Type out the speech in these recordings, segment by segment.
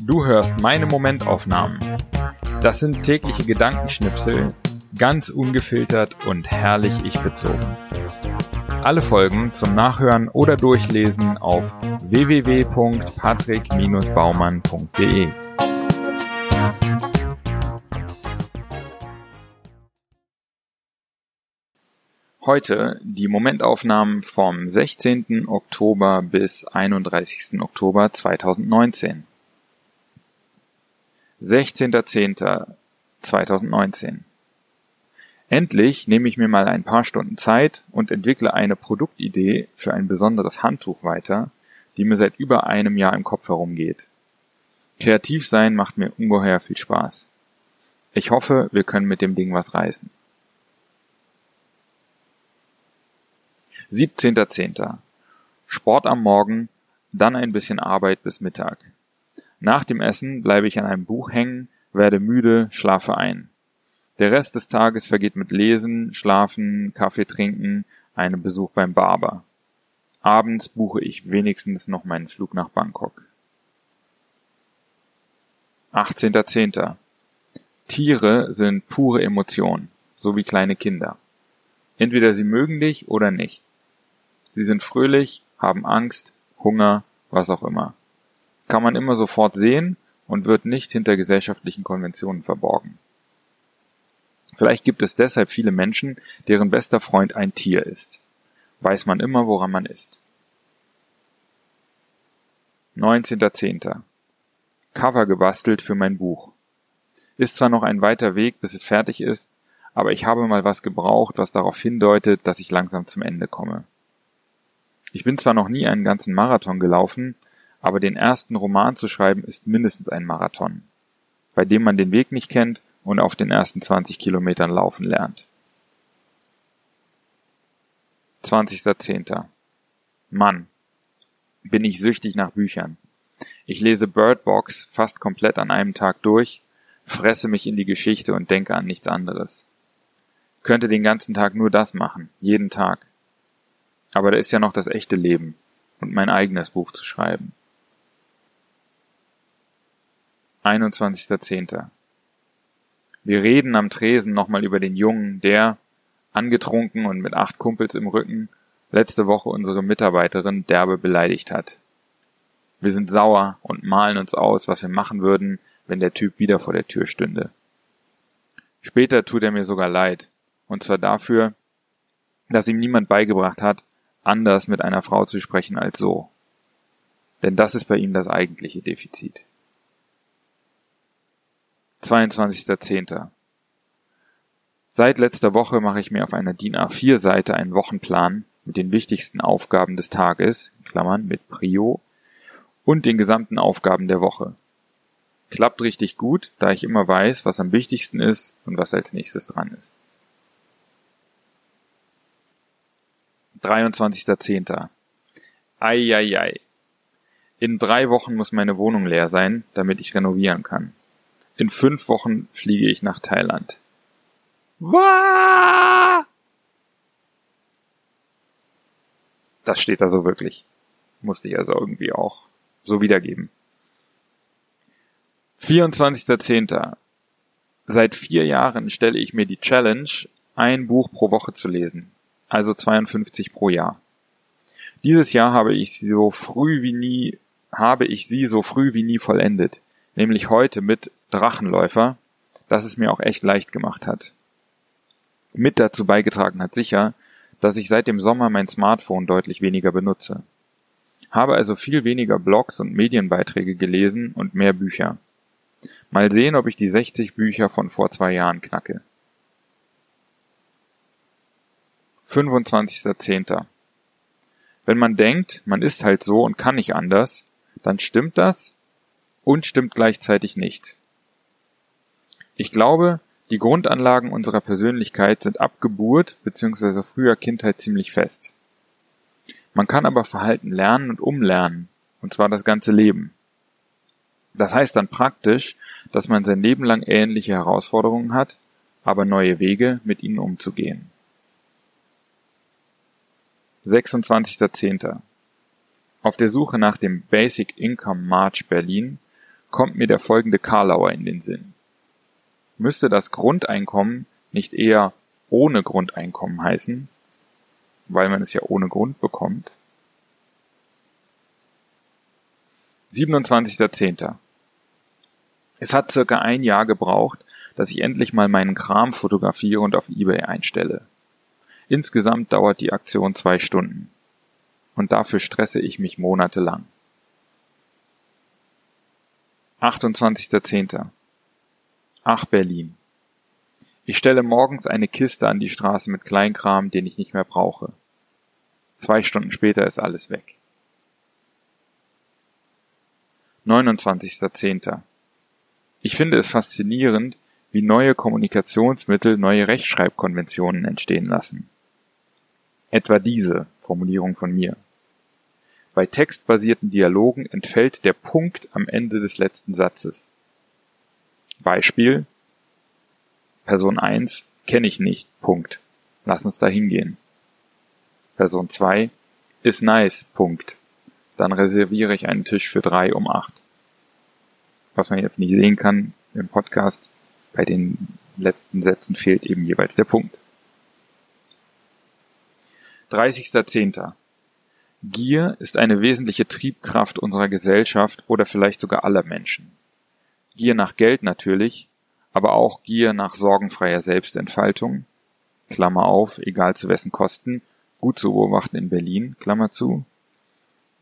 Du hörst meine Momentaufnahmen. Das sind tägliche Gedankenschnipsel, ganz ungefiltert und herrlich ich bezogen. Alle Folgen zum Nachhören oder Durchlesen auf www.patrick-baumann.de. Heute die Momentaufnahmen vom 16. Oktober bis 31. Oktober 2019. 16.10.2019 Endlich nehme ich mir mal ein paar Stunden Zeit und entwickle eine Produktidee für ein besonderes Handtuch weiter, die mir seit über einem Jahr im Kopf herumgeht. Kreativ sein macht mir ungeheuer viel Spaß. Ich hoffe, wir können mit dem Ding was reißen. 17.10. Sport am Morgen, dann ein bisschen Arbeit bis Mittag. Nach dem Essen bleibe ich an einem Buch hängen, werde müde, schlafe ein. Der Rest des Tages vergeht mit Lesen, Schlafen, Kaffee trinken, einem Besuch beim Barber. Abends buche ich wenigstens noch meinen Flug nach Bangkok. 18.10. Tiere sind pure Emotion, so wie kleine Kinder. Entweder sie mögen dich oder nicht. Sie sind fröhlich, haben Angst, Hunger, was auch immer. Kann man immer sofort sehen und wird nicht hinter gesellschaftlichen Konventionen verborgen. Vielleicht gibt es deshalb viele Menschen, deren bester Freund ein Tier ist. Weiß man immer, woran man ist. 19.10. Cover gebastelt für mein Buch. Ist zwar noch ein weiter Weg, bis es fertig ist, aber ich habe mal was gebraucht, was darauf hindeutet, dass ich langsam zum Ende komme. Ich bin zwar noch nie einen ganzen Marathon gelaufen, aber den ersten Roman zu schreiben ist mindestens ein Marathon, bei dem man den Weg nicht kennt und auf den ersten 20 Kilometern laufen lernt. 20.10. Mann, bin ich süchtig nach Büchern. Ich lese Bird Box fast komplett an einem Tag durch, fresse mich in die Geschichte und denke an nichts anderes. Könnte den ganzen Tag nur das machen, jeden Tag. Aber da ist ja noch das echte Leben und mein eigenes Buch zu schreiben. 21.10. Wir reden am Tresen nochmal über den Jungen, der, angetrunken und mit acht Kumpels im Rücken, letzte Woche unsere Mitarbeiterin derbe beleidigt hat. Wir sind sauer und malen uns aus, was wir machen würden, wenn der Typ wieder vor der Tür stünde. Später tut er mir sogar leid, und zwar dafür, dass ihm niemand beigebracht hat, anders mit einer Frau zu sprechen als so. Denn das ist bei ihm das eigentliche Defizit. 22.10. Seit letzter Woche mache ich mir auf einer DIN A4-Seite einen Wochenplan mit den wichtigsten Aufgaben des Tages, Klammern mit Prio, und den gesamten Aufgaben der Woche. Klappt richtig gut, da ich immer weiß, was am wichtigsten ist und was als nächstes dran ist. 23.10. Eieiei. In drei Wochen muss meine Wohnung leer sein, damit ich renovieren kann. In fünf Wochen fliege ich nach Thailand. Wah! Das steht da so wirklich. Musste ich also irgendwie auch so wiedergeben. 24.10. Seit vier Jahren stelle ich mir die Challenge, ein Buch pro Woche zu lesen, also 52 pro Jahr. Dieses Jahr habe ich sie so früh wie nie, habe ich sie so früh wie nie vollendet, nämlich heute mit Drachenläufer, das es mir auch echt leicht gemacht hat. Mit dazu beigetragen hat sicher, dass ich seit dem Sommer mein Smartphone deutlich weniger benutze. Habe also viel weniger Blogs und Medienbeiträge gelesen und mehr Bücher. Mal sehen, ob ich die 60 Bücher von vor zwei Jahren knacke. 25.10. Wenn man denkt, man ist halt so und kann nicht anders, dann stimmt das und stimmt gleichzeitig nicht. Ich glaube, die Grundanlagen unserer Persönlichkeit sind ab Geburt bzw. früher Kindheit ziemlich fest. Man kann aber Verhalten lernen und umlernen, und zwar das ganze Leben. Das heißt dann praktisch, dass man sein Leben lang ähnliche Herausforderungen hat, aber neue Wege, mit ihnen umzugehen. 26.10. Auf der Suche nach dem Basic Income March Berlin kommt mir der folgende Karlauer in den Sinn. Müsste das Grundeinkommen nicht eher ohne Grundeinkommen heißen, weil man es ja ohne Grund bekommt? 27.10. Es hat circa ein Jahr gebraucht, dass ich endlich mal meinen Kram fotografiere und auf eBay einstelle. Insgesamt dauert die Aktion zwei Stunden. Und dafür stresse ich mich monatelang. 28.10. Ach Berlin. Ich stelle morgens eine Kiste an die Straße mit Kleinkram, den ich nicht mehr brauche. Zwei Stunden später ist alles weg. 29.10. Ich finde es faszinierend, wie neue Kommunikationsmittel neue Rechtschreibkonventionen entstehen lassen. Etwa diese Formulierung von mir. Bei textbasierten Dialogen entfällt der Punkt am Ende des letzten Satzes. Beispiel Person 1 kenne ich nicht. Punkt. Lass uns da hingehen. Person 2 ist nice. Punkt. Dann reserviere ich einen Tisch für drei um acht. Was man jetzt nicht sehen kann im Podcast, bei den letzten Sätzen fehlt eben jeweils der Punkt. 30.10. Gier ist eine wesentliche Triebkraft unserer Gesellschaft oder vielleicht sogar aller Menschen. Gier nach Geld natürlich, aber auch Gier nach sorgenfreier Selbstentfaltung, Klammer auf, egal zu wessen Kosten, gut zu beobachten in Berlin, Klammer zu,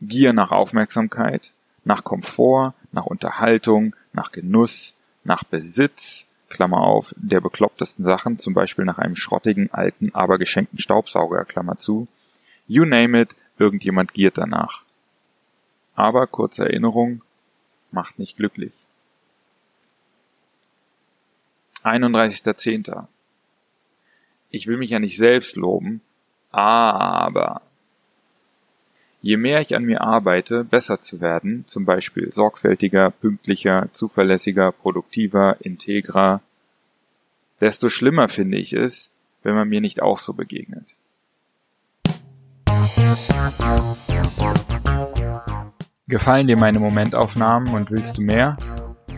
Gier nach Aufmerksamkeit, nach Komfort, nach Unterhaltung, nach Genuss, nach Besitz, Klammer auf, der beklopptesten Sachen, zum Beispiel nach einem schrottigen, alten, aber geschenkten Staubsauger, Klammer zu. You name it, irgendjemand giert danach. Aber, kurze Erinnerung, macht nicht glücklich. 31.10. Ich will mich ja nicht selbst loben, aber je mehr ich an mir arbeite, besser zu werden, zum Beispiel sorgfältiger, pünktlicher, zuverlässiger, produktiver, integrer, desto schlimmer finde ich es, wenn man mir nicht auch so begegnet. Gefallen dir meine Momentaufnahmen und willst du mehr?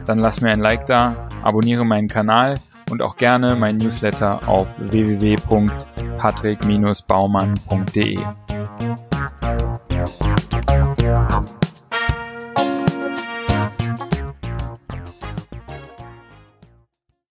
Dann lass mir ein Like da, abonniere meinen Kanal und auch gerne mein Newsletter auf www.patrick-baumann.de.